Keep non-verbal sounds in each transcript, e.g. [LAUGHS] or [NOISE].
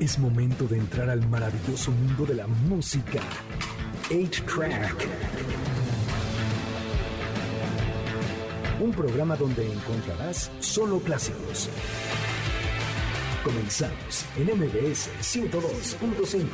Es momento de entrar al maravilloso mundo de la música. 8-Track. Un programa donde encontrarás solo clásicos. Comenzamos en MBS 102.5.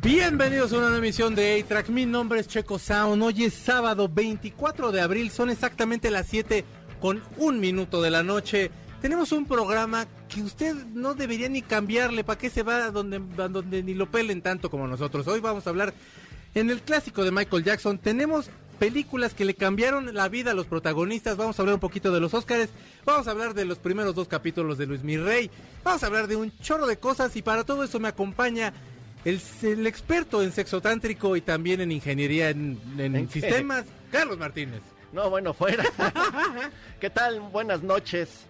Bienvenidos a una nueva emisión de A-Track. Mi nombre es Checo Sound. Hoy es sábado 24 de abril. Son exactamente las 7 con un minuto de la noche. Tenemos un programa que usted no debería ni cambiarle. ¿Para qué se va a donde, a donde ni lo pelen tanto como nosotros? Hoy vamos a hablar en el clásico de Michael Jackson. Tenemos películas que le cambiaron la vida a los protagonistas. Vamos a hablar un poquito de los Óscares. Vamos a hablar de los primeros dos capítulos de Luis Mirrey. Vamos a hablar de un chorro de cosas. Y para todo eso me acompaña el, el experto en sexo tántrico y también en ingeniería en, en ¿En qué? sistemas, Carlos Martínez. No, bueno, fuera. [LAUGHS] ¿Qué tal? Buenas noches.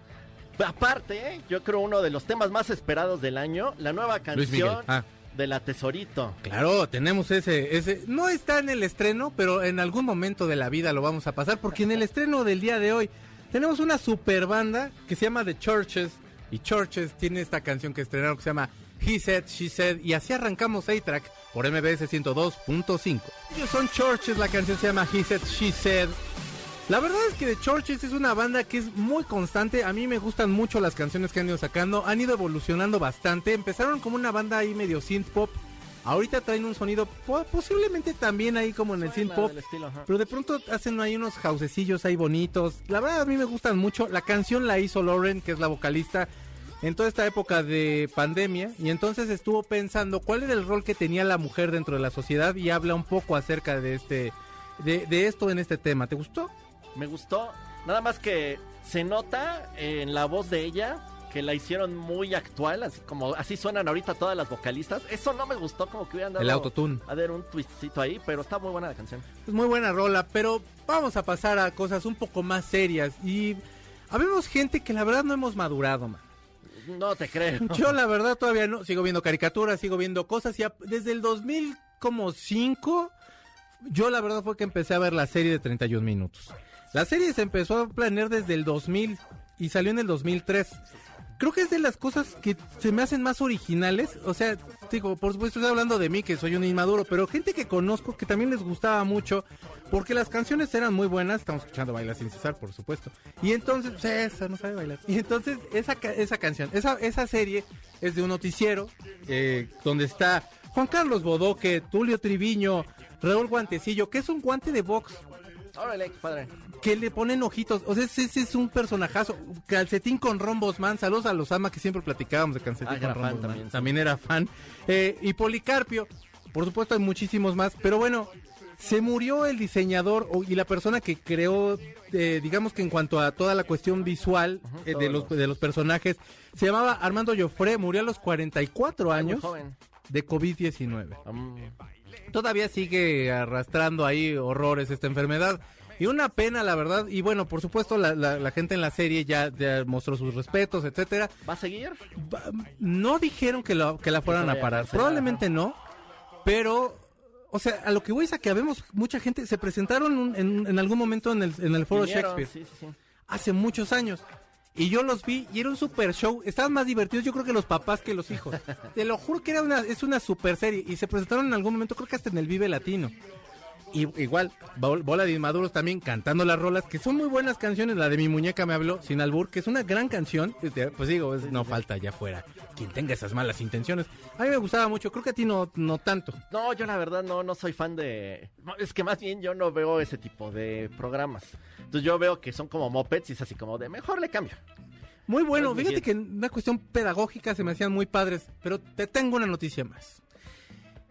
Aparte, ¿eh? yo creo uno de los temas más esperados del año, la nueva canción Ah. de la Tesorito. Claro, tenemos ese, ese, no está en el estreno, pero en algún momento de la vida lo vamos a pasar, porque en el estreno del día de hoy tenemos una super banda que se llama The Churches, y Churches tiene esta canción que estrenaron que se llama He Said, She Said, y así arrancamos A-Track por MBS 102.5. Ellos son Churches, la canción se llama He Said, She Said. La verdad es que The Churches es una banda que es muy constante. A mí me gustan mucho las canciones que han ido sacando. Han ido evolucionando bastante. Empezaron como una banda ahí medio synth pop. Ahorita traen un sonido po- posiblemente también ahí como en el synth pop. Pero de pronto hacen ahí unos jausecillos ahí bonitos. La verdad a mí me gustan mucho. La canción la hizo Lauren, que es la vocalista, en toda esta época de pandemia. Y entonces estuvo pensando cuál era el rol que tenía la mujer dentro de la sociedad y habla un poco acerca de este, de, de esto en este tema. ¿Te gustó? Me gustó. Nada más que se nota en la voz de ella que la hicieron muy actual, así como así suenan ahorita todas las vocalistas. Eso no me gustó, como que hubieran dado El autotune. a ver un twistcito ahí, pero está muy buena la canción. Es muy buena rola, pero vamos a pasar a cosas un poco más serias. Y habemos gente que la verdad no hemos madurado, man. No te creo. Yo la verdad todavía no, sigo viendo caricaturas, sigo viendo cosas y a- desde el 2005 yo la verdad fue que empecé a ver la serie de 31 minutos. La serie se empezó a planear desde el 2000 y salió en el 2003. Creo que es de las cosas que se me hacen más originales. O sea, digo, por supuesto estoy hablando de mí, que soy un inmaduro, pero gente que conozco que también les gustaba mucho, porque las canciones eran muy buenas. Estamos escuchando Bailar sin cesar, por supuesto. Y entonces, pues, no sabe bailar. Y entonces, esa, esa canción, esa, esa serie es de un noticiero, eh, donde está Juan Carlos Bodoque, Tulio Triviño, Raúl Guantecillo, que es un guante de box Órale, padre. que le ponen ojitos. O sea, ese, ese es un personajazo. Calcetín con rombos, man. Saludos a los ama que siempre platicábamos de Calcetín Ah, con rombos. fan también, sí. También era fan. Eh, y Policarpio. Por supuesto, hay muchísimos más. Pero bueno, se murió el diseñador y la persona que creó, eh, digamos que en cuanto a toda la cuestión visual eh, de, los, de los personajes. Se llamaba Armando Joffre. Murió a los 44 Muy años de COVID-19 Mm, todavía sigue arrastrando ahí horrores esta enfermedad. Y una pena, la verdad. Y bueno, por supuesto, la, la- la gente en la serie ya, ya mostró sus respetos, etcétera. ¿Va a seguir? Va- No dijeron que, lo- que la fueran a parar. Probablemente no. Pero, o sea, a lo que voy es a que habemos mucha gente. Se presentaron un- en, en algún momento en el, en el foro Vinieron, Shakespeare Sí, sí, sí. hace muchos años. Y yo los vi y era un super show. Estaban más divertidos, yo creo que los papás que los hijos. Te lo juro que era una, es una super serie. Y se presentaron en algún momento, creo que hasta en el Vive Latino. Y igual, bol- Bola de Inmaduros también cantando las rolas, que son muy buenas canciones. La de Mi Muñeca me habló, Sin Albur, que es una gran canción. Pues digo, es- no falta allá afuera quien tenga esas malas intenciones. A mí me gustaba mucho, creo que a ti no, no tanto. No, yo la verdad no, no soy fan de... Es que más bien yo no veo ese tipo de programas. Entonces yo veo que son como mopeds y es así como de mejor le cambio. Muy bueno, Pues, fíjate que en una cuestión pedagógica se me hacían muy padres, pero te tengo una noticia más.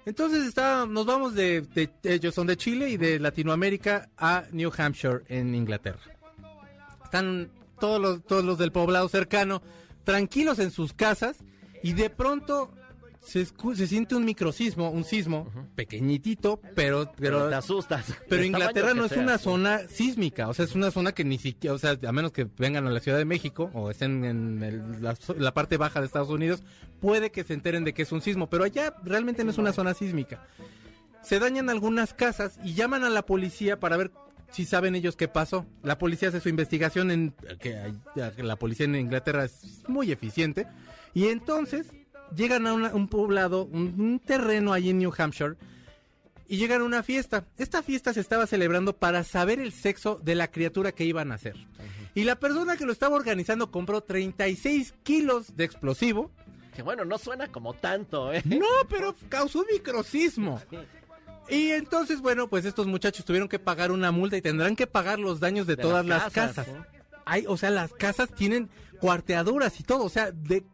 Entonces está, nos vamos de, de- ellos son de Chile y de Latinoamérica a New Hampshire en Inglaterra. Están todos los, todos los del poblado cercano tranquilos en sus casas y de pronto se, siente un microsismo, un sismo pequeñitito, pero, Pero, pero te asustas. [LAUGHS] pero Inglaterra no es sea. una zona sísmica, o sea, es una zona que ni siquiera, o sea, a menos que vengan a la Ciudad de México o estén en el- la, la parte baja de Estados Unidos, puede que se enteren de que es un sismo, pero allá realmente no es una zona sísmica. Se dañan algunas casas y llaman a la policía para ver sí saben ellos qué pasó. La policía hace su investigación en que la policía en Inglaterra es muy eficiente y entonces llegan a una- un poblado, un, un terreno ahí en New Hampshire y llegan a una fiesta. Esta fiesta se estaba celebrando para saber el sexo de la criatura que iban a hacer. Y la persona que lo estaba organizando compró 36 kilos de explosivo. Que bueno, no suena como tanto, ¿eh? No, pero causó un microcismo. Y entonces, bueno, pues estos muchachos tuvieron que pagar una multa y tendrán que pagar los daños de, De todas las casas. ¿eh? Hay, o sea, las casas tienen cuarteaduras y todo, o sea, de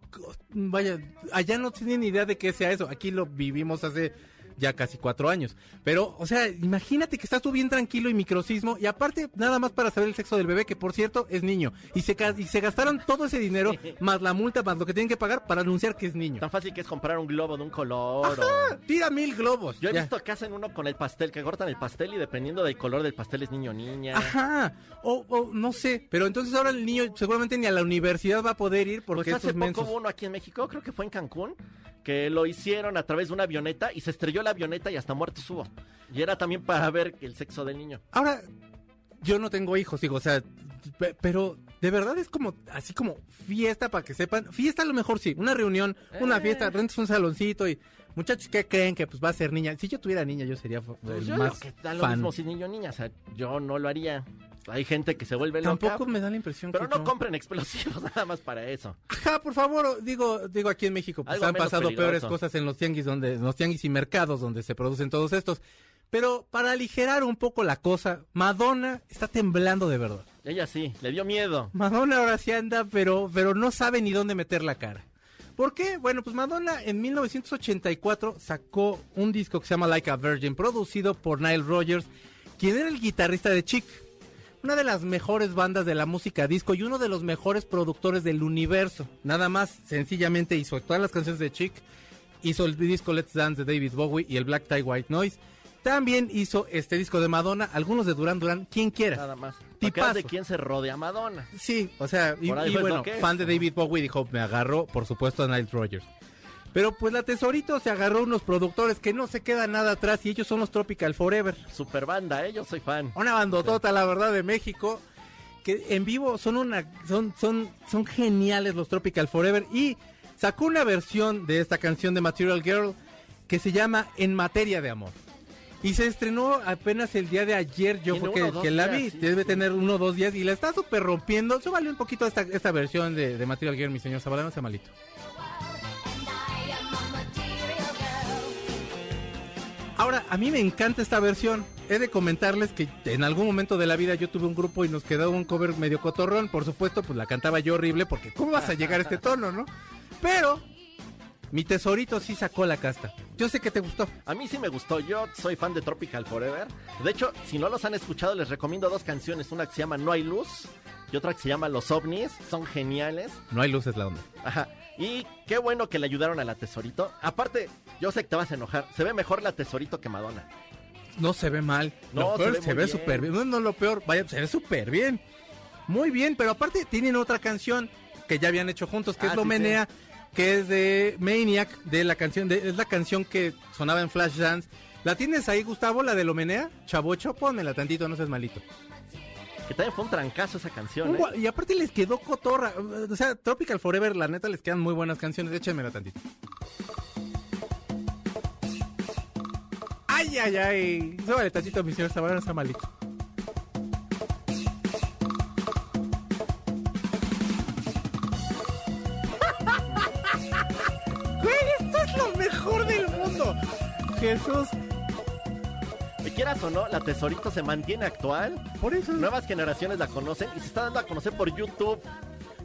vaya, allá no tienen idea de qué sea eso. Aquí lo vivimos hace ya casi cuatro años. Pero, o sea, imagínate que estás tú bien tranquilo y microcismo y aparte nada más para saber el sexo del bebé, que por cierto es niño. Y se, y se gastaron todo ese dinero, [LAUGHS] más la multa, más lo que tienen que pagar para anunciar que es niño. Tan fácil que es comprar un globo de un color o... Tira mil globos. Yo he ya. visto que hacen uno con el pastel, que cortan el pastel y dependiendo del color del pastel es niño o niña. Ajá, o, o no sé, pero entonces ahora el niño seguramente ni a la universidad va a poder ir porque Pues hace estos poco mensos... hubo uno aquí en México, creo que fue en Cancún, que lo hicieron a través de una avioneta y se estrelló la avioneta y hasta muertos hubo. Y era también para ver el sexo del niño. Ahora, yo no tengo hijos, digo, o sea, pe- pero de verdad es como, así como fiesta para que sepan, fiesta a lo mejor sí, una reunión, una Eh. fiesta, rentas un saloncito y muchachos que creen que pues va a ser niña. Si yo tuviera niña yo sería Pues el yo más que da lo fan. mismo si niño o niña, o sea, yo no lo haría. Hay gente que se vuelve loca. Tampoco me da la impresión Pero que no compren explosivos [LAUGHS] nada más para eso. Ajá, por favor, digo, digo aquí en México, pues han pasado peligroso. peores cosas en los tianguis donde, en los tianguis y mercados donde se producen todos estos. Pero para aligerar un poco la cosa, Madonna está temblando de verdad. Ella sí, le dio miedo. Madonna ahora sí anda, pero, pero no sabe ni dónde meter la cara. ¿Por qué? Bueno, pues Madonna en 1984 sacó un disco que se llama Like a Virgin, producido por Nile Rodgers, quien era el guitarrista de Chic, una de las mejores bandas de la música disco y uno de los mejores productores del universo. Nada más, sencillamente hizo todas las canciones de Chic, hizo el disco Let's Dance de David Bowie y el Black Tie White Noise. También hizo este disco de Madonna, algunos de Duran Duran, quien quiera. Nada más. Veas de quién se rodea Madonna. Sí, o sea, y, bueno, fan de David Bowie dijo, me agarró, por supuesto, a Nile Rodgers. Pero pues la Tesorito se agarró unos productores que no se quedan nada atrás y ellos son los Tropical Forever. Super banda, ¿eh? Yo soy fan. Una bandotota, la verdad, de México. Que en vivo son una, son, son, son geniales los Tropical Forever. Y sacó una versión de esta canción de Material Girl que se llama En Materia de Amor. Y se estrenó apenas el día de ayer, yo fue que, la días, vi, sí, debe sí. tener uno o dos días y la está súper rompiendo. Se vale un poquito esta, esta versión de, de Material Girl, mi señor Zavala, no sea malito. Ahora, a mí me encanta esta versión. He de comentarles que en algún momento de la vida yo tuve un grupo y nos quedó un cover medio cotorrón. Por supuesto, pues la cantaba yo horrible porque ¿cómo vas a llegar a este tono, no? Pero mi tesorito sí sacó la casta. Yo sé que te gustó. A mí sí me gustó, yo soy fan de Tropical Forever. De hecho, si no los han escuchado, les recomiendo dos canciones. Una que se llama No hay luz y otra que se llama Los ovnis. Son geniales. No hay luces la onda. Ajá. Y qué bueno que le ayudaron a la Tesorito. Aparte, yo sé que te vas a enojar. Se ve mejor la Tesorito que Madonna. No se ve mal. No, Lo peor, se ve ve bien. súper bien. No, no, lo peor. Vaya, se ve súper bien. Muy bien, pero aparte tienen otra canción que ya habían hecho juntos, que Ah, es sí, Lomenea, que es de Maniac, de la canción, de, es la canción que sonaba en Flashdance. ¿La tienes ahí, Gustavo, la de Lomenea? Chavocho, pónmela tantito, no seas malito. Que también fue un trancazo esa canción. ¿eh? Y aparte les quedó cotorra. O sea, Tropical Forever, la neta, les quedan muy buenas canciones. Échenmela tantito. Ay, ay, ay. Súbale tantito, mi señor Zavala, no sea malito. [LAUGHS] Güey, esto es lo mejor del mundo. Jesús, quieras o no, la Tesorito se mantiene actual. por eso. Nuevas generaciones la conocen y se está dando a conocer por YouTube.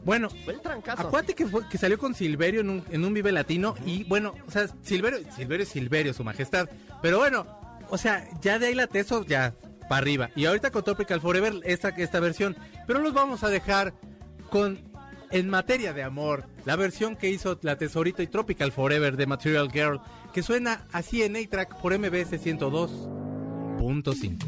Bueno, Fue el trancazo. Acuérdate que, fue- que salió con Silverio en un, en un Vive Latino y bueno, o sea, Silverio, Silverio es Silverio, su majestad. Pero bueno, o sea, ya de ahí la teso, ya para arriba. Y ahorita con Tropical Forever, esta, esta versión. Pero los vamos a dejar con En Materia de Amor, la versión que hizo la Tesorito y Tropical Forever de Material Girl, que suena así en A-Track por MBS 102. 102.5.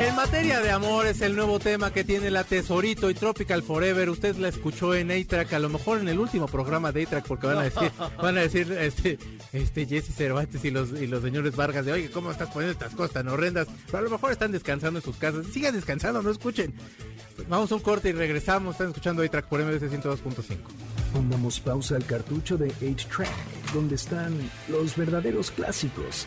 En materia de amor es el nuevo tema que tiene la Tesorito y Tropical Forever. Usted la escuchó en A-Track, a lo mejor en el último programa de A-Track, porque van a decir, [LAUGHS] van a decir, este, este Jesse Cervantes y los, y los señores Vargas de, oye, ¿cómo estás poniendo estas cosas tan horrendas? Pero a lo mejor están descansando en sus casas. Sigan descansando, no escuchen. Vamos a un corte y regresamos. Están escuchando A-Track por MBC 102.5. Pongamos pausa al cartucho de 8-Track, donde están los verdaderos clásicos,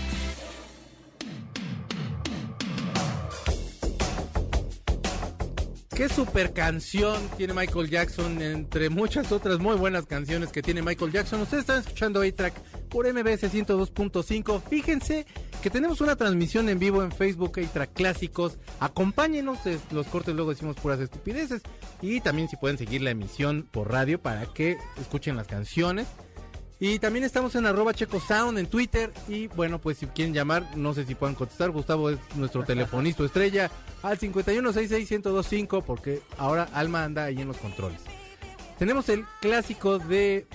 Qué super canción tiene Michael Jackson, entre muchas otras muy buenas canciones que tiene Michael Jackson. Ustedes están escuchando A-Track por MBS 102.5. Fíjense que tenemos una transmisión en vivo en Facebook A-Track Clásicos. Acompáñenos, los cortes luego decimos puras estupideces. Y también si pueden seguir la emisión por radio para que escuchen las canciones. Y también estamos en arroba checo sound en Twitter. Y bueno, pues si quieren llamar, no sé si puedan contestar. Gustavo es nuestro telefonista estrella al 51661025 porque ahora Alma anda ahí en los controles. Tenemos el clásico de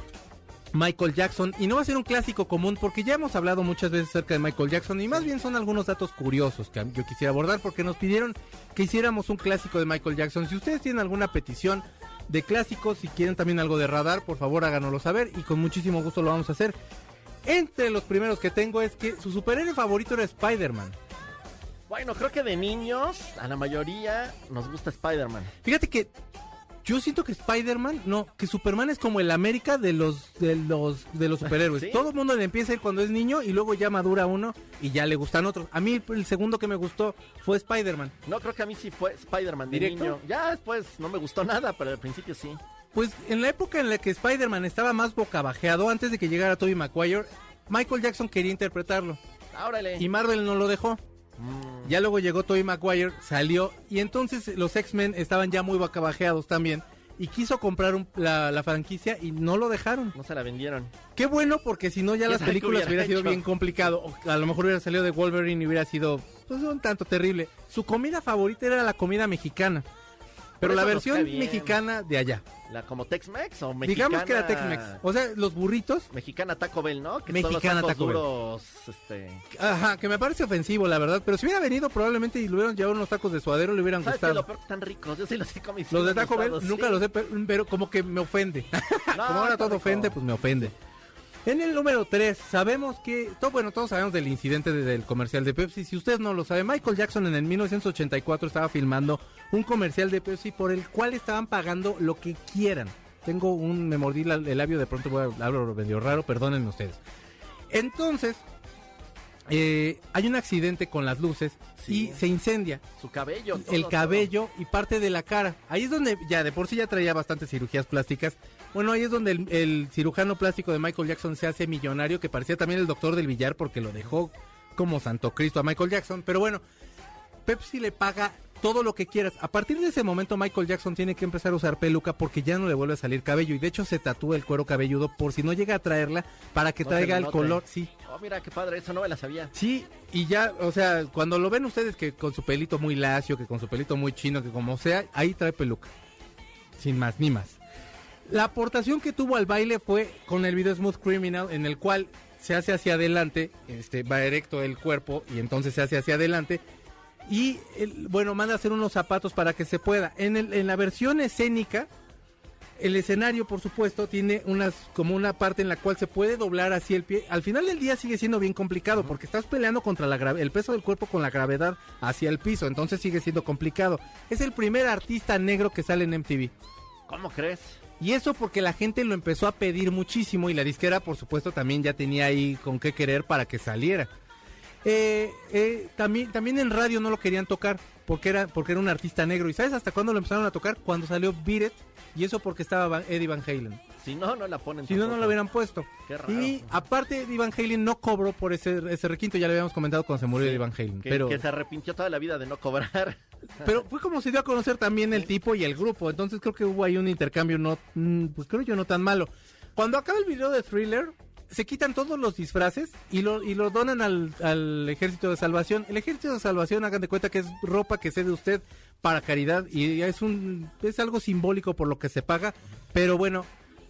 Michael Jackson y no va a ser un clásico común porque ya hemos hablado muchas veces acerca de Michael Jackson y más bien son algunos datos curiosos que yo quisiera abordar porque nos pidieron que hiciéramos un clásico de Michael Jackson. Si ustedes tienen alguna petición de clásicos, si quieren también algo de radar, por favor háganoslo saber y con muchísimo gusto lo vamos a hacer. Entre los primeros que tengo es que su superhéroe favorito era Spider-Man. Bueno, creo que de niños, a la mayoría nos gusta Spider-Man. Fíjate que yo siento que Spider-Man, no, que Superman es como el América de los de los de los superhéroes. [LAUGHS] ¿Sí? Todo el mundo le empieza a ir cuando es niño y luego ya madura uno y ya le gustan otros. A mí el segundo que me gustó fue Spider-Man. No, creo que a mí sí fue Spider-Man de ¿Directo? niño. Ya después no me gustó nada, pero al principio sí. Pues en la época en la que Spider-Man estaba más bocabajeado antes de que llegara Tobey Maguire, Michael Jackson quería interpretarlo Órale. y Marvel no lo dejó. Mm, Ya luego llegó Tobey Maguire, salió y entonces los X-Men estaban ya muy bocabajeados también y quiso comprar un- la, la franquicia y no lo dejaron. no se la vendieron. Qué bueno, porque si no ya ¿Quién las películas hubiera hubiera sido bien complicado. O a lo mejor hubiera salido de Wolverine y hubiera sido pues un tanto terrible. Su comida favorita era la comida mexicana. Pero la versión mexicana de allá. La como Tex-Mex o mexicana. Digamos que era Tex-Mex. O sea, los burritos. Mexicana Taco Bell, ¿no? Que Mexicana son los Taco Bell. duros, este... Ajá, que me parece ofensivo, la verdad. Pero si hubiera venido probablemente y le hubieran llevado unos tacos de suadero, le hubieran gustado. Lo peor que están ricos. Yo sí los he comido. Los de Taco Bell nunca sí. los he, pe- pero como que me ofende. [LAUGHS] No, como ahora todo rico. ofende, pues me ofende. En el número 3, sabemos que, todo, bueno, todos sabemos del incidente de- del comercial de Pepsi. Si usted no lo sabe, Michael Jackson en el 1984 estaba filmando un comercial de Pepsi por el cual estaban pagando lo que quieran. Tengo un, me mordí la- el labio, de pronto voy a hablar medio raro, perdónenme ustedes. Entonces, eh, hay un accidente con las luces Sí. y se incendia Su cabello. todo, el todo. cabello y parte de la cara. Ahí es donde ya de por sí ya traía bastantes cirugías plásticas. Bueno, ahí es donde el, el cirujano plástico de Michael Jackson se hace millonario, que parecía también el doctor del billar porque lo dejó como Santo Cristo a Michael Jackson. Pero bueno, Pepsi le paga todo lo que quieras. A partir de ese momento Michael Jackson tiene que empezar a usar peluca porque ya no le vuelve a salir cabello y de hecho se tatúa el cuero cabelludo por si no llega a traerla para que No traiga el color. Sí, Oh, mira qué padre, eso no me la sabía. Sí, y ya, o sea, cuando lo ven ustedes que con su pelito muy lacio, que con su pelito muy chino, que como sea, ahí trae peluca. Sin más ni más. La aportación que tuvo al baile fue con el video Smooth Criminal, en el cual se hace hacia adelante, este, va erecto el cuerpo y entonces se hace hacia adelante. Y el- bueno, manda a hacer unos zapatos para que se pueda. En, el, en la versión escénica, el escenario, por supuesto, tiene unas como una parte en la cual se puede doblar así el pie. Al final del día sigue siendo bien complicado porque estás peleando contra la el peso del cuerpo con la gravedad hacia el piso, entonces sigue siendo complicado. Es el primer artista negro que sale en MTV. ¿Cómo crees? Y eso porque la gente lo empezó a pedir muchísimo y la disquera, por supuesto, también ya tenía ahí con qué querer para que saliera. Eh, eh, también, también en radio no lo querían tocar porque era, porque era un artista negro. ¿Y sabes hasta cuándo lo empezaron a tocar? Cuando salió Beat It, y eso porque estaba Van- Eddie Van Halen. Si no, no la ponen Si no, no lo hubieran puesto. Qué raro. Y aparte, Eddie Van Halen no cobró por ese, ese requinto, ya le habíamos comentado cuando se murió Sí, Eddie Van Halen. Que, pero, que se arrepintió toda la vida de no cobrar. [LAUGHS] pero fue como se dio a conocer también el tipo y el grupo. Entonces creo que hubo ahí un intercambio, no, mm, pues creo yo no tan malo. Cuando acaba el video de Thriller, se quitan todos los disfraces y lo, y lo donan al, al Ejército de Salvación. El Ejército de Salvación, hagan de cuenta que es ropa que cede usted para caridad y es un es algo simbólico por lo que se paga, pero bueno,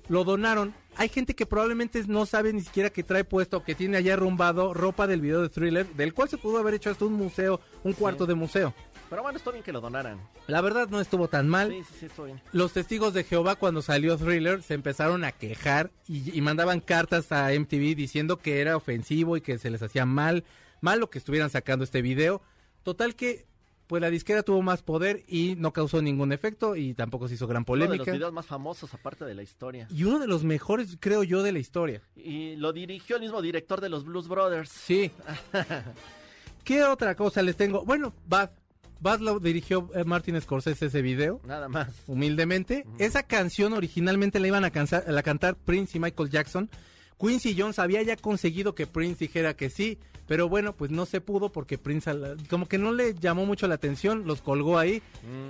lo donaron. Hay gente que probablemente no sabe ni siquiera que trae puesto, que tiene allá arrumbado ropa del video de Thriller, del cual se pudo haber hecho hasta un museo, un cuarto de museo. Pero bueno, estuvo bien que lo donaran. La verdad no estuvo tan mal. Sí, sí, sí, estuvo bien. Los testigos de Jehová cuando salió Thriller se empezaron a quejar y, y mandaban cartas a MTV diciendo que era ofensivo y que se les hacía mal, mal lo que estuvieran sacando este video. Total que pues la disquera tuvo más poder y no causó ningún efecto y tampoco se hizo gran Uno de los polémica. videos más famosos aparte de la historia. Y uno de los mejores, creo yo, de la historia. Y lo dirigió el mismo director de los Blues Brothers. Sí. [LAUGHS] ¿Qué otra cosa les tengo? Bueno, Bad. Bad lo dirigió eh, Martin Scorsese ese video. Nada más. humildemente. Esa canción originalmente la iban a, cansa- a la cantar Prince y Michael Jackson. Quincy Jones había ya conseguido que Prince dijera que sí, pero bueno, pues no se pudo porque Prince como que no le llamó mucho la atención, los colgó ahí.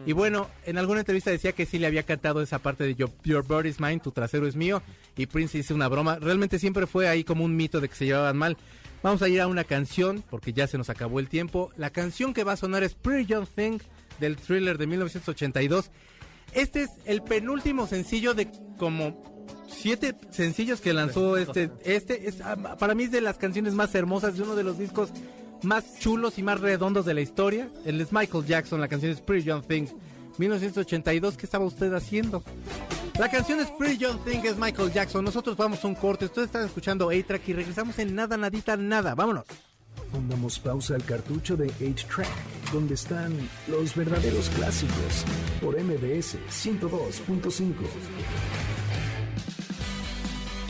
Y bueno, en alguna entrevista decía que sí le había cantado esa parte de Your, Your Bird is Mine, tu trasero es mío, y Prince hizo una broma. Realmente siempre fue ahí como un mito de que se llevaban mal. Vamos a ir a una canción porque ya se nos acabó el tiempo. La canción que va a sonar es Pretty Young Thing del thriller de 1982. Este es el penúltimo sencillo de como siete sencillos que lanzó este. Este es ah, para mí es de las canciones más hermosas de uno de los discos más chulos y más redondos de la historia. El es Michael Jackson, la canción es Pretty Young Thing. 1982, ¿qué estaba usted haciendo? La canción es Pretty Young Thing, es Michael Jackson. Nosotros vamos a un corte. Ustedes están escuchando A-Track y regresamos en nada, nadita, nada. Vámonos. Pongamos pausa al cartucho de 8-Track, donde están los verdaderos clásicos, por MBS 102.5.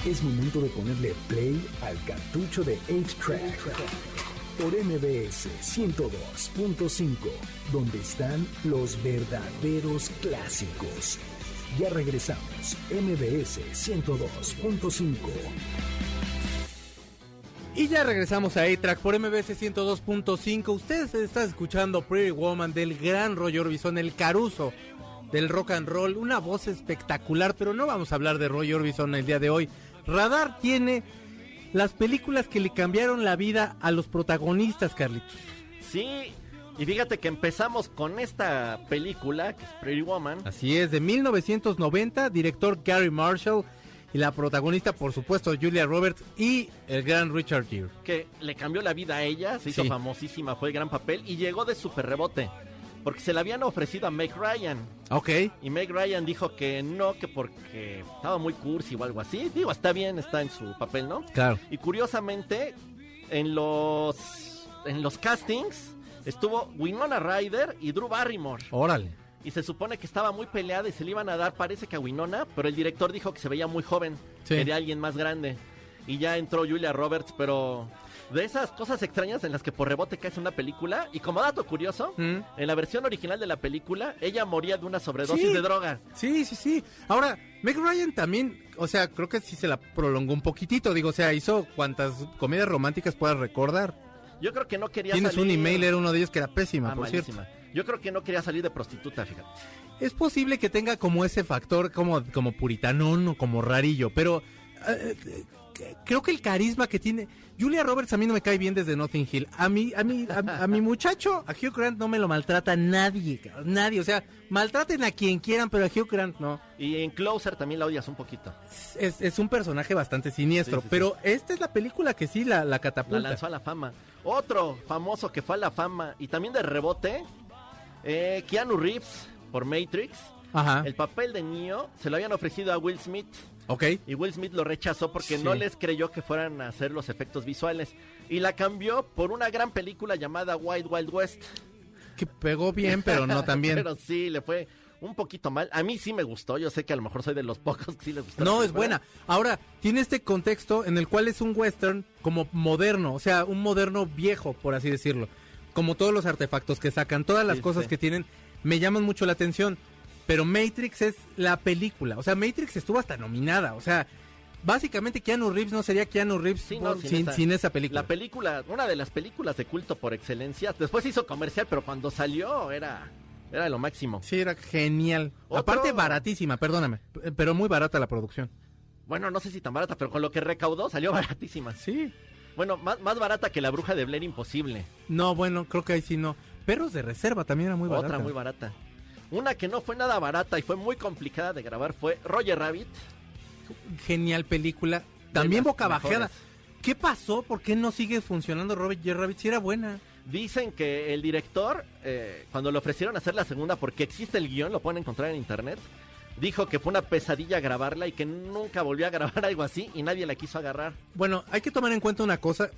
Es momento de ponerle play al cartucho de 8-Track, por MBS 102.5, donde están los verdaderos clásicos. Ya regresamos, MBS 102.5. Y ya regresamos a A-Track por MBS 102.5. Ustedes están escuchando Pretty Woman del gran Roy Orbison, el caruso del rock and roll. Una voz espectacular, pero no vamos a hablar de Roy Orbison el día de hoy. Radar tiene las películas que le cambiaron la vida a los protagonistas, Carlitos. Sí, y fíjate que empezamos con esta película, que es Pretty Woman. Así es, de 1990, director Gary Marshall y la protagonista, por supuesto, Julia Roberts y el gran Richard Gere. que le cambió la vida a ella, se hizo Sí. famosísima, fue el gran papel y llegó de super rebote. Porque se la habían ofrecido a Meg Ryan. Ok, Y Meg Ryan dijo que no, que porque estaba muy cursi o algo así. Digo, está bien, está en su papel, ¿no? claro. Y curiosamente, en los, en los castings estuvo Winona Ryder y Drew Barrymore. Órale. Y se supone que estaba muy peleada y se le iban a dar, parece que a Winona, pero el director dijo que se veía muy joven, Sí. quería alguien más grande. Y ya entró Julia Roberts, pero de esas cosas extrañas en las que por rebote caes en una película. Y como dato curioso, Mm. en la versión original de la película, ella moría de una sobredosis Sí. de droga. Sí, sí, sí. Ahora, Meg Ryan también, o sea, creo que sí se la prolongó un poquitito. Digo, o sea, hizo cuantas comedias románticas puedas recordar. Yo creo que no quería Tienes salir... un email, era uno de ellos que era pésima, Ah, por malísima. cierto. Yo creo que no quería salir de prostituta, fíjate. Es posible que tenga como ese factor como, como puritanón o como rarillo, pero eh, eh, creo que el carisma que tiene... Julia Roberts a mí no me cae bien desde Notting Hill. A mí, a mí, a, a mi muchacho, a Hugh Grant no me lo maltrata nadie, nadie. O sea, maltraten a quien quieran, pero a Hugh Grant no. Y en Closer también la odias un poquito. Es, es un personaje bastante siniestro, Sí, sí, sí. pero esta es la película que sí la, la La catapulta. lanzó a la fama. Otro famoso que fue a la fama y también de rebote, eh, Keanu Reeves por Matrix. Ajá, El papel de Neo se lo habían ofrecido a Will Smith ok. y Will Smith lo rechazó porque Sí. no les creyó que fueran a hacer los efectos visuales y la cambió por una gran película llamada Wild Wild West. Que pegó bien, pero no tan bien. [LAUGHS] Pero sí, le fue un poquito mal. A mí sí me gustó, yo sé que a lo mejor soy de los pocos que sí les gustó. No, es buena. Ahora, tiene este contexto en el cual es un western como moderno, o sea, un moderno viejo, por así decirlo. Como todos los artefactos que sacan, todas las Sí, cosas sí. que tienen, me llaman mucho la atención. Pero Matrix es la película. O sea, Matrix estuvo hasta nominada. O sea, básicamente Keanu Reeves no sería Keanu Reeves Sí, no, por- sin sin, esa- sin esa película. La película, una de las películas de culto por excelencia. Después hizo comercial, pero cuando salió era, era lo máximo. Sí, era genial. Otro- Aparte, baratísima, perdóname. Pero muy barata la producción. bueno, no sé si tan barata, pero con lo que recaudó salió [LAUGHS] baratísima. Sí. Bueno, más, más barata que la bruja de Blair imposible. No, bueno, creo que ahí sí no. Perros de reserva también era muy barata. Otra muy barata. Una que no fue nada barata y fue muy complicada de grabar fue Roger Rabbit. Genial película. También boca bajeada. mejores. ¿Qué pasó? ¿Por qué no sigue funcionando Robert J. Rabbit? Si era buena. Dicen que el director, eh, cuando le ofrecieron hacer la segunda, porque existe el guion, lo pueden encontrar en internet, dijo que fue una pesadilla grabarla y que nunca volvió a grabar [LAUGHS] algo así y nadie la quiso agarrar. Bueno, hay que tomar en cuenta una cosa.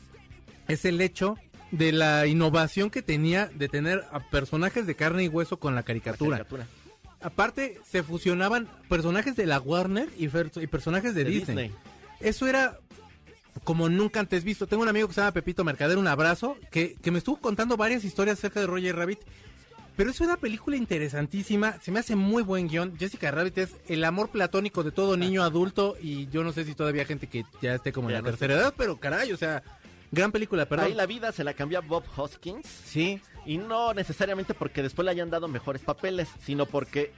Es el hecho de la innovación que tenía de tener a personajes de carne y hueso con la La caricatura. Aparte, se fusionaban personajes de la Warner y, personajes de, De Disney. Disney. Eso era como nunca antes visto. Tengo un amigo que se llama Pepito Mercader, un abrazo, que, que me estuvo contando varias historias acerca de Roger Rabbit. Pero es una película interesantísima, se me hace muy buen guion. Jessica Rabbit es el amor platónico de todo niño adulto y yo no sé si todavía hay gente que ya esté como en la tercera edad, pero caray, o sea, gran película, perdón. Ahí la vida se la cambió a Bob Hoskins. Sí, Y no necesariamente porque después le hayan dado mejores papeles, sino porque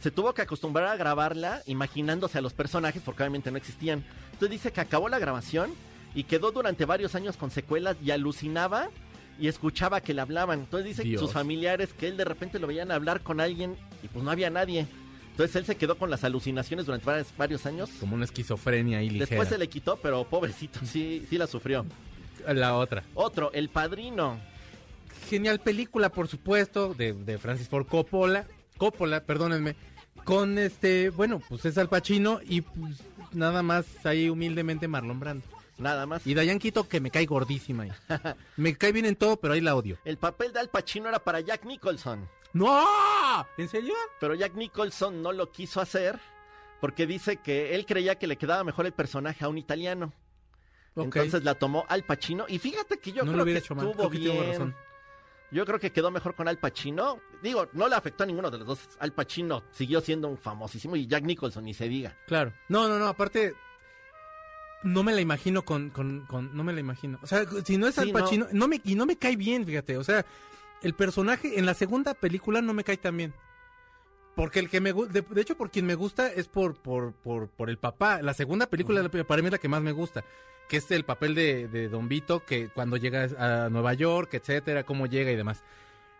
se tuvo que acostumbrar a grabarla imaginándose a los personajes porque obviamente no existían. Entonces dice que acabó la grabación y quedó durante varios años con secuelas y alucinaba y escuchaba que le hablaban. Entonces dice que sus familiares que él de repente lo veían hablar con alguien y pues no había nadie. Entonces él se quedó con las alucinaciones durante varios, varios años. como una esquizofrenia ahí ligera. Después se le quitó, pero pobrecito, sí, sí la sufrió. La otra. Otro, El Padrino. Genial película, por supuesto, de, de Francis Ford Coppola. Coppola, perdónenme. Con este, bueno, pues es Al Pacino y pues nada más ahí humildemente Marlon Brando. Nada más. Y Diane Quito que me cae gordísima ahí. [LAUGHS] me cae bien en todo, pero ahí la odio. El papel de Al Pacino era para Jack Nicholson. ¡No! ¿En serio? Pero Jack Nicholson no lo quiso hacer porque dice que él creía que le quedaba mejor el personaje a un italiano. Entonces la tomó Al Pacino y fíjate que yo no creo lo que hecho mal. estuvo Creo que tengo bien. razón. Yo creo que quedó mejor con Al Pacino. Digo, no le afectó a ninguno de los dos. Al Pacino siguió siendo un famosísimo y Jack Nicholson ni se diga. Claro. No, no, no, aparte. No me la imagino con, con, con- no me la imagino. O sea, si no es Sí, Al no. Pacino, no. me, y no me cae bien, fíjate. O sea, el personaje en la segunda película no me cae tan bien. Porque el que me gusta, de, de hecho, por quien me gusta es por, por, por, por el papá. La segunda película la- para mí es la que más me gusta. Que es el papel de, de Don Vito, que cuando llega a Nueva York, etcétera, cómo llega y demás.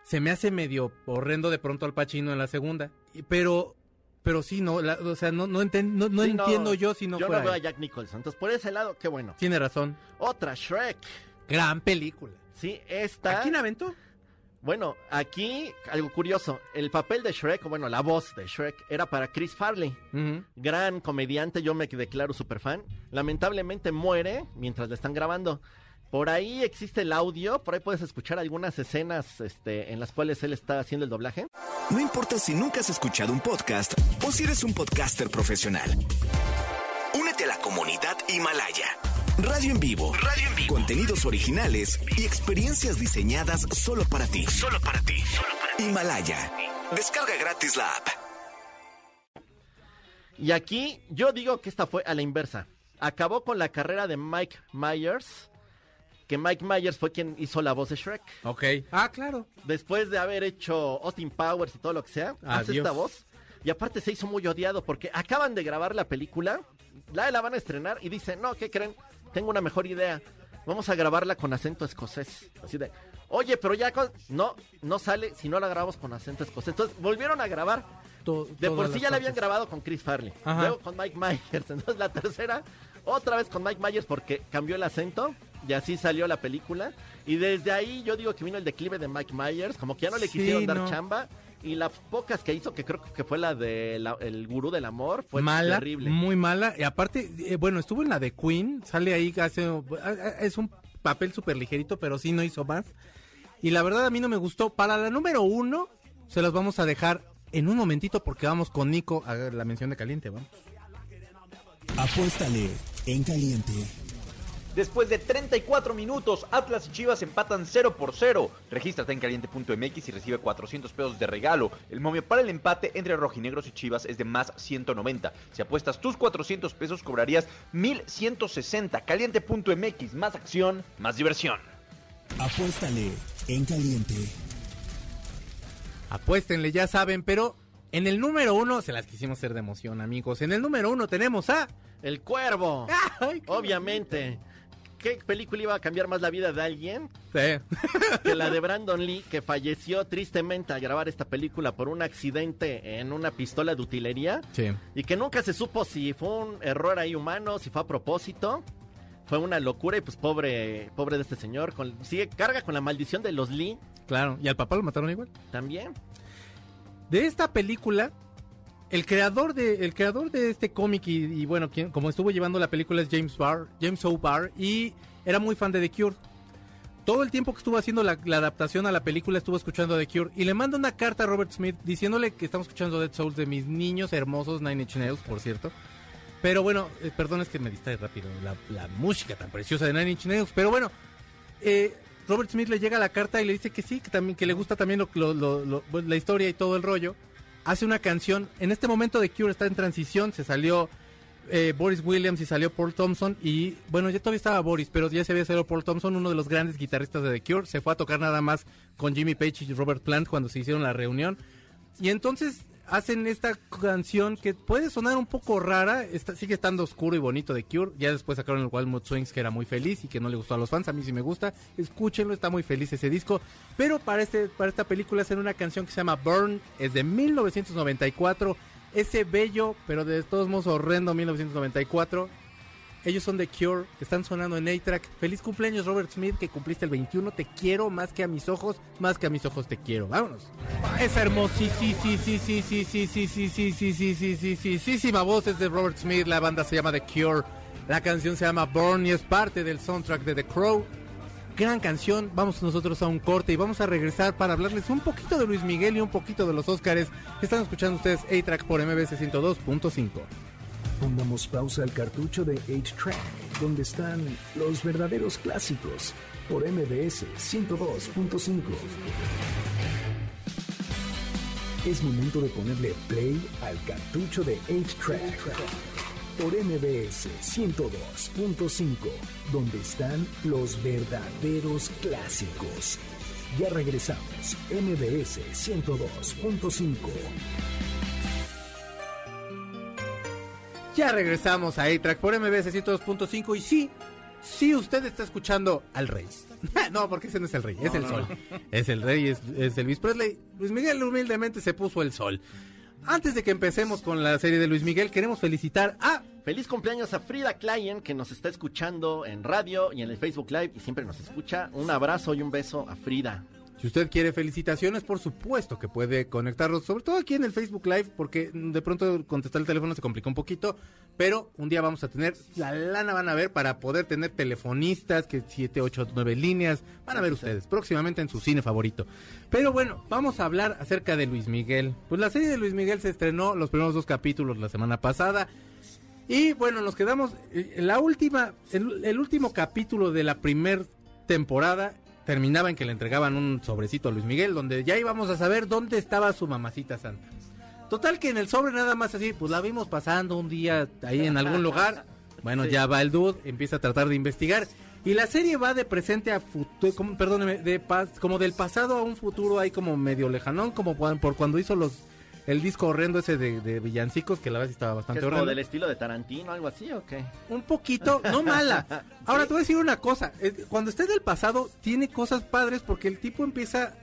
Se me hace medio horrendo de pronto al Pacino en la segunda. Pero, pero sí, no, la- o sea, no, no, enten- no, no Sí, entiendo yo si no yo fuera no veo a. Jack Nicholson. Entonces, por ese lado, qué bueno. Tiene razón. Otra, Shrek. Gran película. Sí, esta. ¿A quién aventó? Bueno, aquí algo curioso. El papel de Shrek, o bueno, la voz de Shrek, era para Chris Farley. Gran comediante, yo me declaro super fan. Lamentablemente muere mientras le están grabando. Por ahí existe el audio, por ahí puedes escuchar algunas escenas este, en las cuales él está haciendo el doblaje. No importa si nunca has escuchado un podcast o si eres un podcaster profesional. Únete a la comunidad Himalaya. Radio en vivo. Radio en vivo. Contenidos originales y experiencias diseñadas solo para ti. Solo para ti. Himalaya. Descarga gratis la app. Y aquí yo digo que esta fue a la inversa. Acabó con la carrera de Mike Myers, que Mike Myers fue quien hizo la voz de Shrek. Ok. Ah, claro. Después de haber hecho Austin Powers y todo lo que sea, hace esta voz. Y aparte se hizo muy odiado porque acaban de grabar la película, la, la van a estrenar y dice, no, ¿qué creen? Tengo una mejor idea. Vamos a grabarla con acento escocés. Así de, oye, pero ya con- no, no sale si no la grabamos con acento escocés. Entonces volvieron a grabar. To- De por sí ya la habían grabado con Chris Farley. Ajá. Luego con Mike Myers. [LAUGHS] Entonces la tercera, otra vez con Mike Myers porque cambió el acento. Y así salió la película. Y desde ahí yo digo que vino el declive de Mike Myers. Como que ya no le Sí, quisieron dar no. chamba. Y las pocas que hizo, que creo que fue la de la- El Gurú del Amor, fue mala, terrible. muy mala. Y aparte, eh, bueno, estuvo en la de Queen, sale ahí, hace, es un papel súper ligerito, pero sí no hizo más. Y la verdad a mí no me gustó. Para la número uno, se los vamos a dejar en un momentito porque vamos con Nico a la mención de caliente, vamos. Apuéstale en caliente. Después de 34 minutos, Atlas y Chivas empatan 0 por 0. Regístrate en caliente.mx y recibe 400 pesos de regalo. El momio para el empate entre rojinegros y Chivas es de más 190. Si apuestas tus 400 pesos, cobrarías 1160. Caliente.mx, más acción, más diversión. Apuéstale en caliente. Apuéstenle, ya saben, pero en el número uno, se las quisimos hacer de emoción, amigos. En el número uno tenemos a El Cuervo. [LAUGHS] Ay, Obviamente. ¿Qué película iba a cambiar más la vida de alguien Sí. que la de Brandon Lee, que falleció tristemente al grabar esta película por un accidente en una pistola de utilería? Sí. Y que nunca se supo si fue un error ahí humano, si fue a propósito. Fue una locura y pues pobre, pobre de este señor. Con, sigue, carga con la maldición de los Lee Claro. ¿Y al papá lo mataron igual? también. De esta película, el creador de, el creador de este cómic y, bueno, quien, como estuvo llevando la película es James Barr, James y era muy fan de The Cure. Todo el tiempo que estuvo haciendo la, adaptación a la película estuvo escuchando The Cure y le manda una carta a Robert Smith diciéndole que estamos escuchando Dead Souls de mis niños hermosos Nine Inch Nails, por cierto. Pero bueno, eh, perdón es que me distrae rápido la, la música tan preciosa de Nine Inch Nails, pero bueno, eh, Robert Smith le llega la carta y le dice que sí, que también que le gusta también la historia y todo el rollo. Hace una canción. En este momento The Cure está en transición. Se salió eh, Boris Williams y salió Paul Thompson. Y bueno, ya todavía estaba Boris, pero ya se había salido Paul Thompson, uno de los grandes guitarristas de The Cure. Se fue a tocar nada más con Jimmy Page y Robert Plant cuando se hicieron la reunión. Y entonces hacen esta canción que puede sonar un poco rara, está, sigue estando oscuro y bonito de Cure. Ya después sacaron el Wild Mood Swings que era muy feliz y que no le gustó a los fans. A mí sí me gusta. Escúchenlo, está muy feliz ese disco. Pero para, este, para esta película hacen una canción que se llama Burn, es de 1994. Ese bello, pero de todos modos horrendo 1994. Ellos son The Cure, están sonando en A-Track. Feliz cumpleaños Robert Smith, que cumpliste el 21. Te quiero más que a mis ojos, más que a mis ojos te quiero. Vámonos. Esa hermosísima voz es de Robert Smith. La banda se llama The Cure. La canción se llama Born y es parte del soundtrack de The Crow. Gran canción. Vamos nosotros a un corte y vamos a regresar para hablarles un poquito de Luis Miguel y un poquito de los Óscares. Están escuchando ustedes A-Track por MBC 102.5. Pongamos pausa al cartucho de 8-Track, donde están los verdaderos clásicos, por MBS 102.5. Es momento de ponerle play al cartucho de 8-Track, por MBS 102.5, donde están los verdaderos clásicos. Ya regresamos, MBS 102.5. Ya regresamos a A-Track por MBS 102.5 y sí, sí usted está escuchando al rey. [LAUGHS] no, porque ese no es el rey, es el sol. Es el rey, es, es Elvis Presley. Luis Miguel humildemente se puso el sol. Antes de que empecemos con la serie de Luis Miguel, queremos felicitar a... Feliz cumpleaños a Frida Klein, que nos está escuchando en radio y en el Facebook Live y siempre nos escucha. Un abrazo y un beso a Frida. Si usted quiere felicitaciones, por supuesto que puede conectarlos, sobre todo aquí en el Facebook Live, porque de pronto contestar el teléfono se complica un poquito, pero un día vamos a tener, la lana van a ver para poder tener telefonistas, que 7, 8, 9 líneas, van a ver ustedes próximamente en su cine favorito. Pero bueno, vamos a hablar acerca de Luis Miguel. Pues la serie de Luis Miguel se estrenó los primeros dos capítulos la semana pasada. Y bueno, nos quedamos, eh, la última, el, el último capítulo de la primer temporada terminaba en que le entregaban un sobrecito a Luis Miguel, donde ya íbamos a saber dónde estaba su mamacita santa. Total que en el sobre nada más así, pues la vimos pasando un día ahí en algún lugar. Bueno, Sí. ya va el dude, empieza a tratar de investigar. Y la serie va de presente a futuro, como, perdóneme, de pas- como del pasado a un futuro ahí como medio lejanón, como por, por cuando hizo los el disco horrendo ese de, de villancicos, que la verdad sí estaba ¿Que bastante es horrendo. del estilo de Tarantino, algo así o qué? Un poquito, no mala. [LAUGHS] Ahora te voy a decir una cosa. eh, Cuando esté del pasado, tiene cosas padres porque el tipo empieza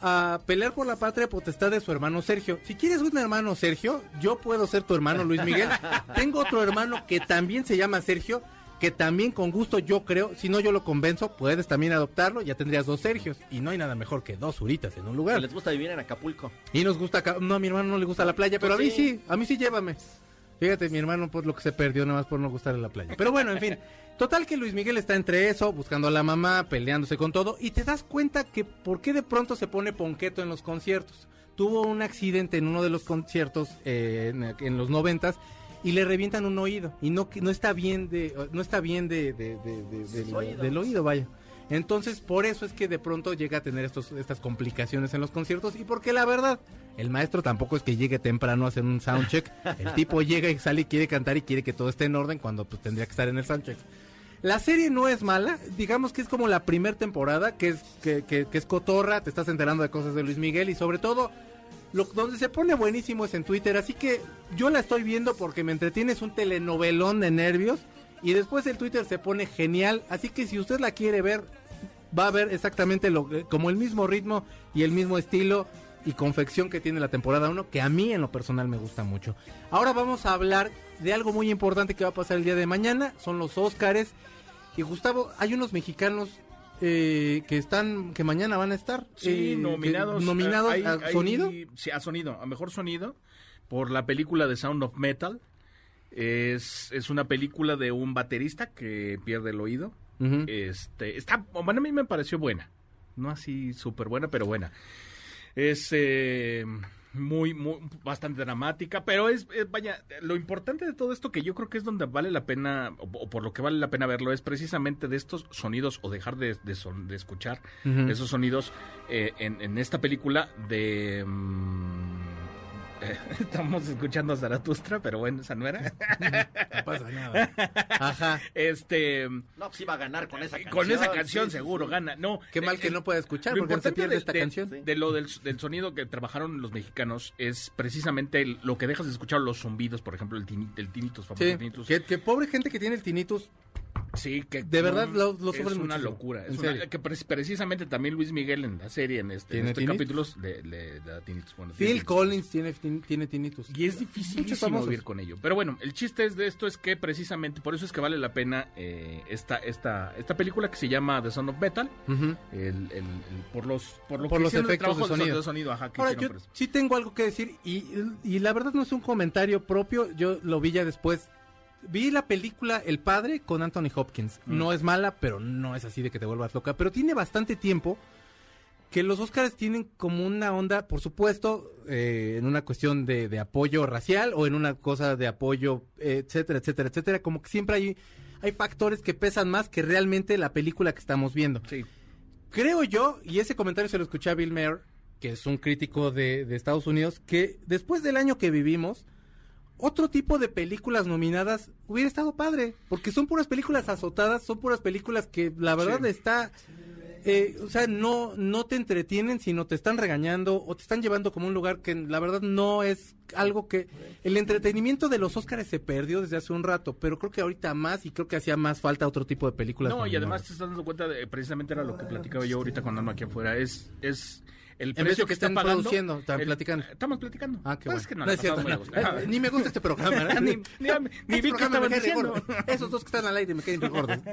a pelear por la patria potestad de su hermano Sergio. Si quieres un hermano Sergio, yo puedo ser tu hermano Luis Miguel. [LAUGHS] Tengo otro hermano que también se llama Sergio, que también con gusto yo creo, si no yo lo convenzo, puedes también adoptarlo, ya tendrías dos Sergios. Y no hay nada mejor que dos Zuritas en un lugar. les gusta vivir en Acapulco. Y nos gusta, no, a mi hermano no le gusta la playa, pero a mí Sí. sí, a mí sí llévame. Fíjate, mi hermano por lo que se perdió nada más por no gustarle la playa. Pero bueno, en fin. Total que Luis Miguel está entre eso, buscando a la mamá, peleándose con todo, y te das cuenta que por qué de pronto se pone ponqueto en los conciertos. Tuvo un accidente en uno de los conciertos eh, en, en los noventas y le revientan un oído y no no está bien de no está bien de, del oído vaya. Entonces por eso es que de pronto llega a tener estos estas complicaciones en los conciertos y porque la verdad el maestro tampoco es que llegue temprano a hacer un soundcheck. El tipo llega y sale y quiere cantar y quiere que todo esté en orden cuando pues tendría que estar en el soundcheck. La serie no es mala, digamos que es como la primera temporada, que es, que, que- que es cotorra, te estás enterando de cosas de Luis Miguel y sobre todo Lo, donde se pone buenísimo es en Twitter, así que yo la estoy viendo porque me entretiene, es un telenovelón de nervios. Y después el Twitter se pone genial, así que si usted la quiere ver, va a ver exactamente lo, como el mismo ritmo y el mismo estilo y confección que tiene la temporada 1, que a mí en lo personal me gusta mucho. Ahora vamos a hablar de algo muy importante que va a pasar el día de mañana, son los Óscares. Y Gustavo, hay unos mexicanos eh, que están, que mañana van a estar Sí, eh, nominados. que- nominados hay- a hay- sonido. Sí, a sonido, a mejor sonido, por la película de Sound of Metal. Es, es una película de un baterista que pierde el oído. Este, está, bueno, a mí me pareció buena. No así súper buena, pero buena. Es eh, muy, muy, bastante dramática, pero es, eh, vaya, lo importante de todo esto que yo creo que es donde vale la pena, o, o por lo que vale la pena verlo, es precisamente de estos sonidos o dejar de, de son- de escuchar esos sonidos eh, en, en esta película de... mm, [LAUGHS] estamos escuchando a Zaratustra, pero bueno, esa no era. [LAUGHS] No pasa nada. Ajá. Este, No, pues iba a ganar con esa canción. con esa canción sí, seguro sí. gana. No, Qué mal eh, que eh, no pueda escuchar lo porque no se importante pierde de- esta de- canción. De lo del, del sonido que trabajaron los mexicanos es precisamente el- lo que dejas de escuchar los zumbidos, por ejemplo, el, tini- el tinnitus, famoso Sí, tinnitus. que, que pobre gente que tiene el tinnitus. Sí, que De verdad lo- lo es sufren una muchísimo. locura. Es una- que pre- precisamente también Luis Miguel en la serie, en este, en ¿Tiene este capítulos, de, de- de tinnitus. Bueno, Phil tinnitus. Collins tiene, tin- tiene tinnitus. Y es dificilísimo vivir con ello. Pero bueno, el chiste es de esto es que precisamente por eso es que vale la pena eh, esta, esta, esta película que se llama The Son of Metal. Ujú. El, el- el- por los, por lo Por que los hicieron el efectos de sonido. de sonido. ajá, que Ahora, yo sí tengo algo que decir y, y la verdad no es un comentario propio, yo lo vi ya después. Vi la película El Padre con Anthony Hopkins. Mm. No es mala, pero no es así de que te vuelvas loca. Pero tiene bastante tiempo que los Oscars tienen como una onda, por supuesto, eh, en una cuestión de, de apoyo racial o en una cosa de apoyo, etcétera, etcétera, etcétera. Como que siempre hay, hay factores que pesan más que realmente la película que estamos viendo. Sí. Creo yo, y ese comentario se lo escuché a Bill Maher, que es un crítico de, de Estados Unidos, que después del año que vivimos, otro tipo de películas nominadas hubiera estado padre, porque son puras películas azotadas, son puras películas que la verdad Sí. está, eh, o sea, no, no te entretienen, sino te están regañando o te están llevando como un lugar que la verdad no es algo que... El entretenimiento de los Óscares se perdió desde hace un rato, pero creo que ahorita más y creo que hacía más falta otro tipo de películas. No, y además te estás dando cuenta de precisamente era lo que platicaba yo ahorita cuando ando aquí afuera. Es, es el En vez precio de que que está estén pagando. produciendo, están el- platicando. Estamos platicando. Ah, qué Pues bueno. es que no, No es cierto. a. Eh, [LAUGHS] Ni me gusta este programa. ¿eh? Ni- ni- ni Este vi que estaban diciendo. Esos dos que están al aire me re gordos. [LAUGHS]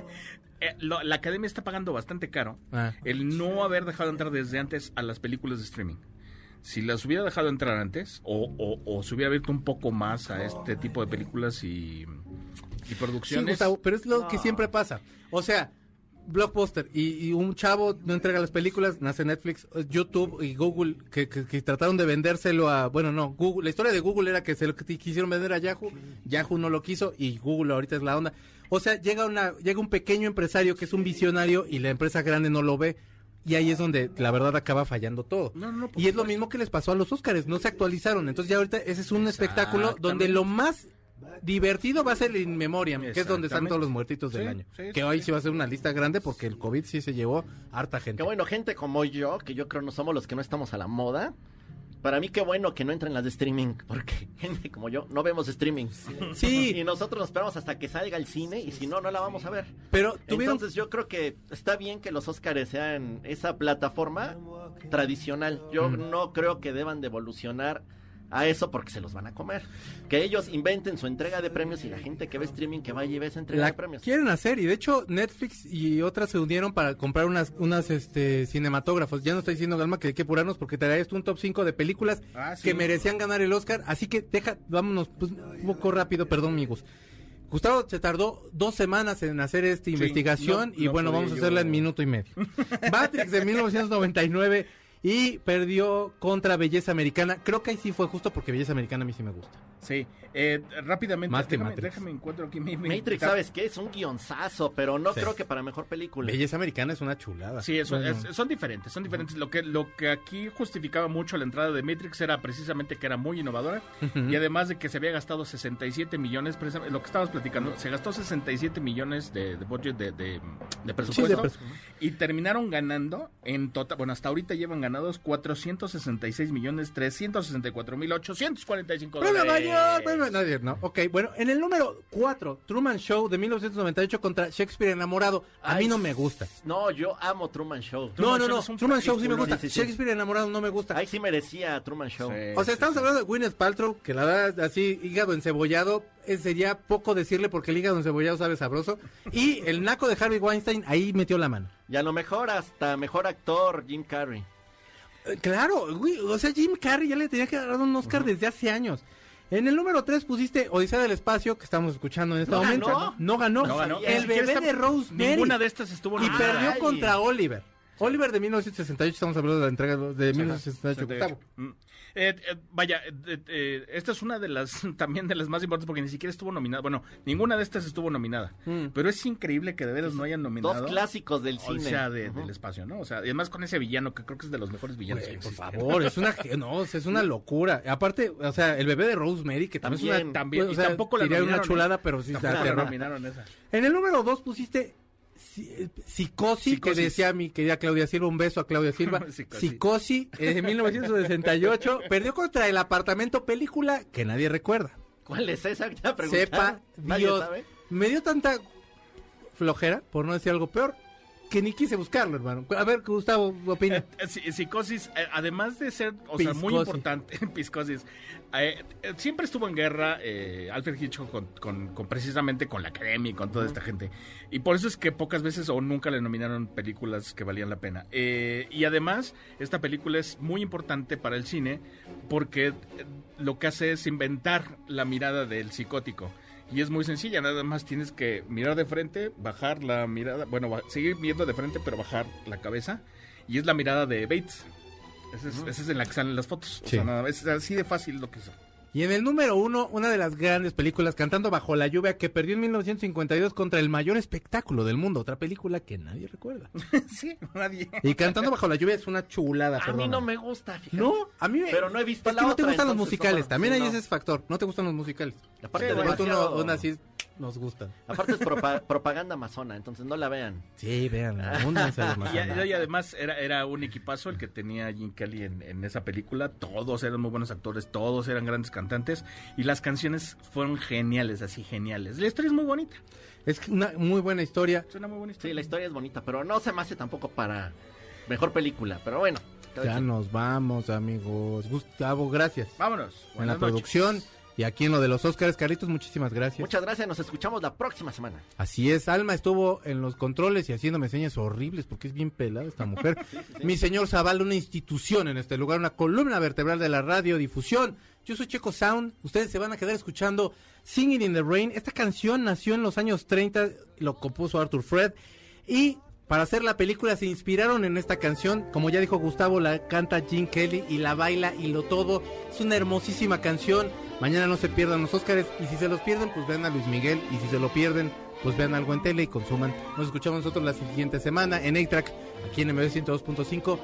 Eh, lo- la academia está pagando bastante caro Ah. el no haber dejado entrar desde antes a las películas de streaming. Si las hubiera dejado entrar antes, o, o- o se hubiera abierto un poco más a este tipo de películas y, y Sí, producciones. Gustavo, pero es lo que siempre pasa. O sea, Blockbuster y, y un chavo no entrega las películas, nace Netflix, YouTube y Google que, que- que trataron de vendérselo a, bueno, no, Google, la historia de Google era que se lo que quisieron vender a Yahoo, Yahoo no lo quiso y Google ahorita es la onda. O sea, llega una llega un pequeño empresario que es un visionario y la empresa grande no lo ve. Y ahí es donde la verdad acaba fallando todo. No, no, y es lo mismo que les pasó a los Óscares, no se actualizaron. Entonces ya ahorita ese es un espectáculo donde lo más divertido va a ser el In Memoriam, que es donde están todos los muertitos del Sí, año. sí, que sí, hoy sí. va a ser una lista grande porque el COVID sí se llevó harta gente. Qué bueno, gente como yo, que yo creo no somos los que no estamos a la moda. Para mí qué bueno que no entren las de streaming, porque [LAUGHS] gente como yo no vemos streaming. Sí. Y nosotros nos esperamos hasta que salga el cine y si no, no la vamos a ver. Pero tuvieron Entonces yo creo que está bien que los Óscares sean esa plataforma tradicional. Yo Mm. no creo que deban de evolucionar a eso porque se los van a comer. Que ellos inventen su entrega de premios y la gente que ve streaming que vaya y ve esa entrega la de premios. quieren hacer y de hecho Netflix y otras se unieron para comprar unas unas este cinematógrafos. Ya no estoy diciendo Galma que hay que apurarnos porque esto un top 5 de películas Ah, sí. que merecían ganar el Oscar, así que deja vámonos pues, un poco rápido, perdón, amigos. Gustavo se tardó dos semanas en hacer esta investigación no- y no bueno, vamos a yo- hacerla en minuto y medio. [LAUGHS] Matrix de 1999 y perdió contra Belleza Americana. Creo que ahí sí fue justo porque Belleza Americana a mí sí me gusta. Sí, eh, rápidamente, Más que déjame, Matrix. déjame encuentro aquí mi... mi- Matrix, ¿sabes qué? Es un guionzazo, pero no Sí. creo que para mejor película. Belleza americana es una chulada. Sí, eso, Bueno, es- son diferentes, son diferentes. Lo que, lo que aquí justificaba mucho la entrada de Matrix era precisamente que era muy innovadora y además de que se había gastado 67 millones, precisamente, lo que estábamos platicando, se gastó 67 millones de, de budget de, de- de presupuesto y terminaron ganando en total, bueno, hasta ahorita llevan ganados 466 millones 364 mil 845 Premio dólares. Premio- nadie, no. Ok, bueno, en el número 4, Truman Show de 1998 contra Shakespeare enamorado. A mí Ay, no me gusta. No, yo amo Truman Show. No, Truman no, Show no. un Truman Show sí me gusta. Sí, sí, sí. Shakespeare enamorado no me gusta. Ahí sí merecía Truman Show. Sí, O sea, sí, estamos sí. hablando de Gwyneth Paltrow, que la verdad, así, hígado encebollado, eh, sería poco decirle porque el hígado encebollado sabe sabroso. Y el naco de Harvey Weinstein ahí metió la mano. Y a lo mejor hasta mejor actor Jim Carrey. Eh, Claro, güey, o sea, Jim Carrey ya le tenía que dar un Oscar desde hace años. En el número 3 pusiste Odisea del Espacio, que estamos escuchando en este ¿No momento. ganó? No ganó. No ganó. El bebé de Rosemary. Ninguna de estas estuvo Y perdió contra Oliver. Oliver de 1968, estamos hablando de la entrega de 1968. Gustavo. Mm. Eh, eh, vaya, eh, eh, esta es una de las [LAUGHS] también de las más importantes porque ni siquiera estuvo nominada. Bueno, ninguna de estas estuvo nominada. Mm. Pero es increíble que de veras no hayan nominado. Dos clásicos del O cine. sea, de- Ujú. del espacio, ¿no? O sea, y además con ese villano que creo que es de los mejores villanos Güey, que por favor, es una no, es una locura. Aparte, o sea, el bebé de Rosemary, que también, es También, una También, o y sea, tampoco la diría una nominaron, chulada, ¿eh? pero sí la nominaron esa. En el número 2 pusiste Psi- Psicosis, que decía mi querida Claudia Silva, un beso a Claudia [LAUGHS] Silva. Psicosis. Psicosis, eh, de 1968, [LAUGHS] perdió contra el apartamento película que nadie recuerda. ¿Cuál es esa? Ya preguntaron. Sepa ¿Nadie Dios, sabe? me dio tanta flojera, por no decir algo peor, que ni quise buscarlo, hermano. A ver, Gustavo, opina. Eh, sí, Psicosis, eh, además de ser, o sea, muy importante, [LAUGHS] Piscosis, eh, eh, siempre estuvo en guerra eh, Alfred Hitchcock con, con- con precisamente con la academia y con toda esta gente. Y por eso es que pocas veces o nunca le nominaron películas que valían la pena. Eh, y además, esta película es muy importante para el cine porque eh, lo que hace es inventar la mirada del psicótico. Y es muy sencilla, nada más tienes que mirar de frente, bajar la mirada, bueno, seguir viendo de frente, pero bajar la cabeza. Y es la mirada de Bates. Esa es, esa es en la que salen las fotos. O Sí. sea, nada, es así de fácil lo que hizo. Y en el número uno, una de las grandes películas, Cantando bajo la lluvia, que perdió en 1952 contra el mayor espectáculo del mundo. Otra película que nadie recuerda. [LAUGHS] sí, nadie. Y Cantando bajo la lluvia es una chulada, A mí no me gusta, fíjate. No, a mí me... Pero no he visto Es la que no te gustan los entonces, musicales. También sí, hay no. ese factor. No te gustan los musicales. Aparte, Sí, de Pero tú no, demasiado- aún así nos gustan. aparte es propa- [LAUGHS] propaganda amazona, entonces no la vean. Sí, vean, [LAUGHS] Y, y además era, era un equipazo el que tenía Jim Kelly en, en esa película. Todos eran muy buenos actores, todos eran grandes cantantes. Y las canciones fueron geniales, así geniales. La historia es muy bonita. Es una muy buena historia. Es una muy buena historia. Sí, la historia es bonita, pero no se me hace tampoco para mejor película. Pero bueno, Ya nos vamos, amigos. Gustavo, gracias. Vámonos. En la Buenas noches. producción y aquí en lo de los Oscars, Carlitos, muchísimas gracias. Muchas gracias, nos escuchamos la próxima semana. Así es, Alma estuvo en los controles y haciéndome señas horribles porque es bien pelada esta mujer. [LAUGHS] Mi señor Zaval, una institución en este lugar, una columna vertebral de la radiodifusión. Yo soy Checo Sound, ustedes se van a quedar escuchando Singing in the Rain. Esta canción nació en los años 30, lo compuso Arthur Fred y para hacer la película se inspiraron en esta canción. Como ya dijo Gustavo, la canta Gene Kelly y la baila y lo todo. Es una hermosísima canción. Mañana no se pierdan los Óscares y si se los pierden, pues vean a Luis Miguel y si se lo pierden, pues vean algo en tele y consuman. Nos escuchamos nosotros la siguiente semana en A-Track, aquí en MB 102.5.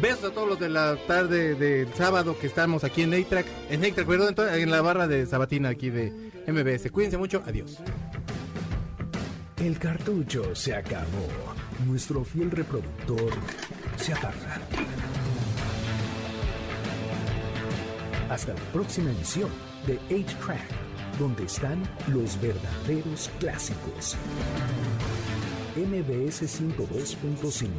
Besos a todos los de la tarde del sábado que estamos aquí en A-Track, en A-Track, perdón, en la barra de Sabatina aquí de MBS. Cuídense mucho, adiós. El cartucho se acabó. Nuestro fiel reproductor se apaga. Hasta la próxima emisión de 8-Track, donde están los verdaderos clásicos. MBS 102.5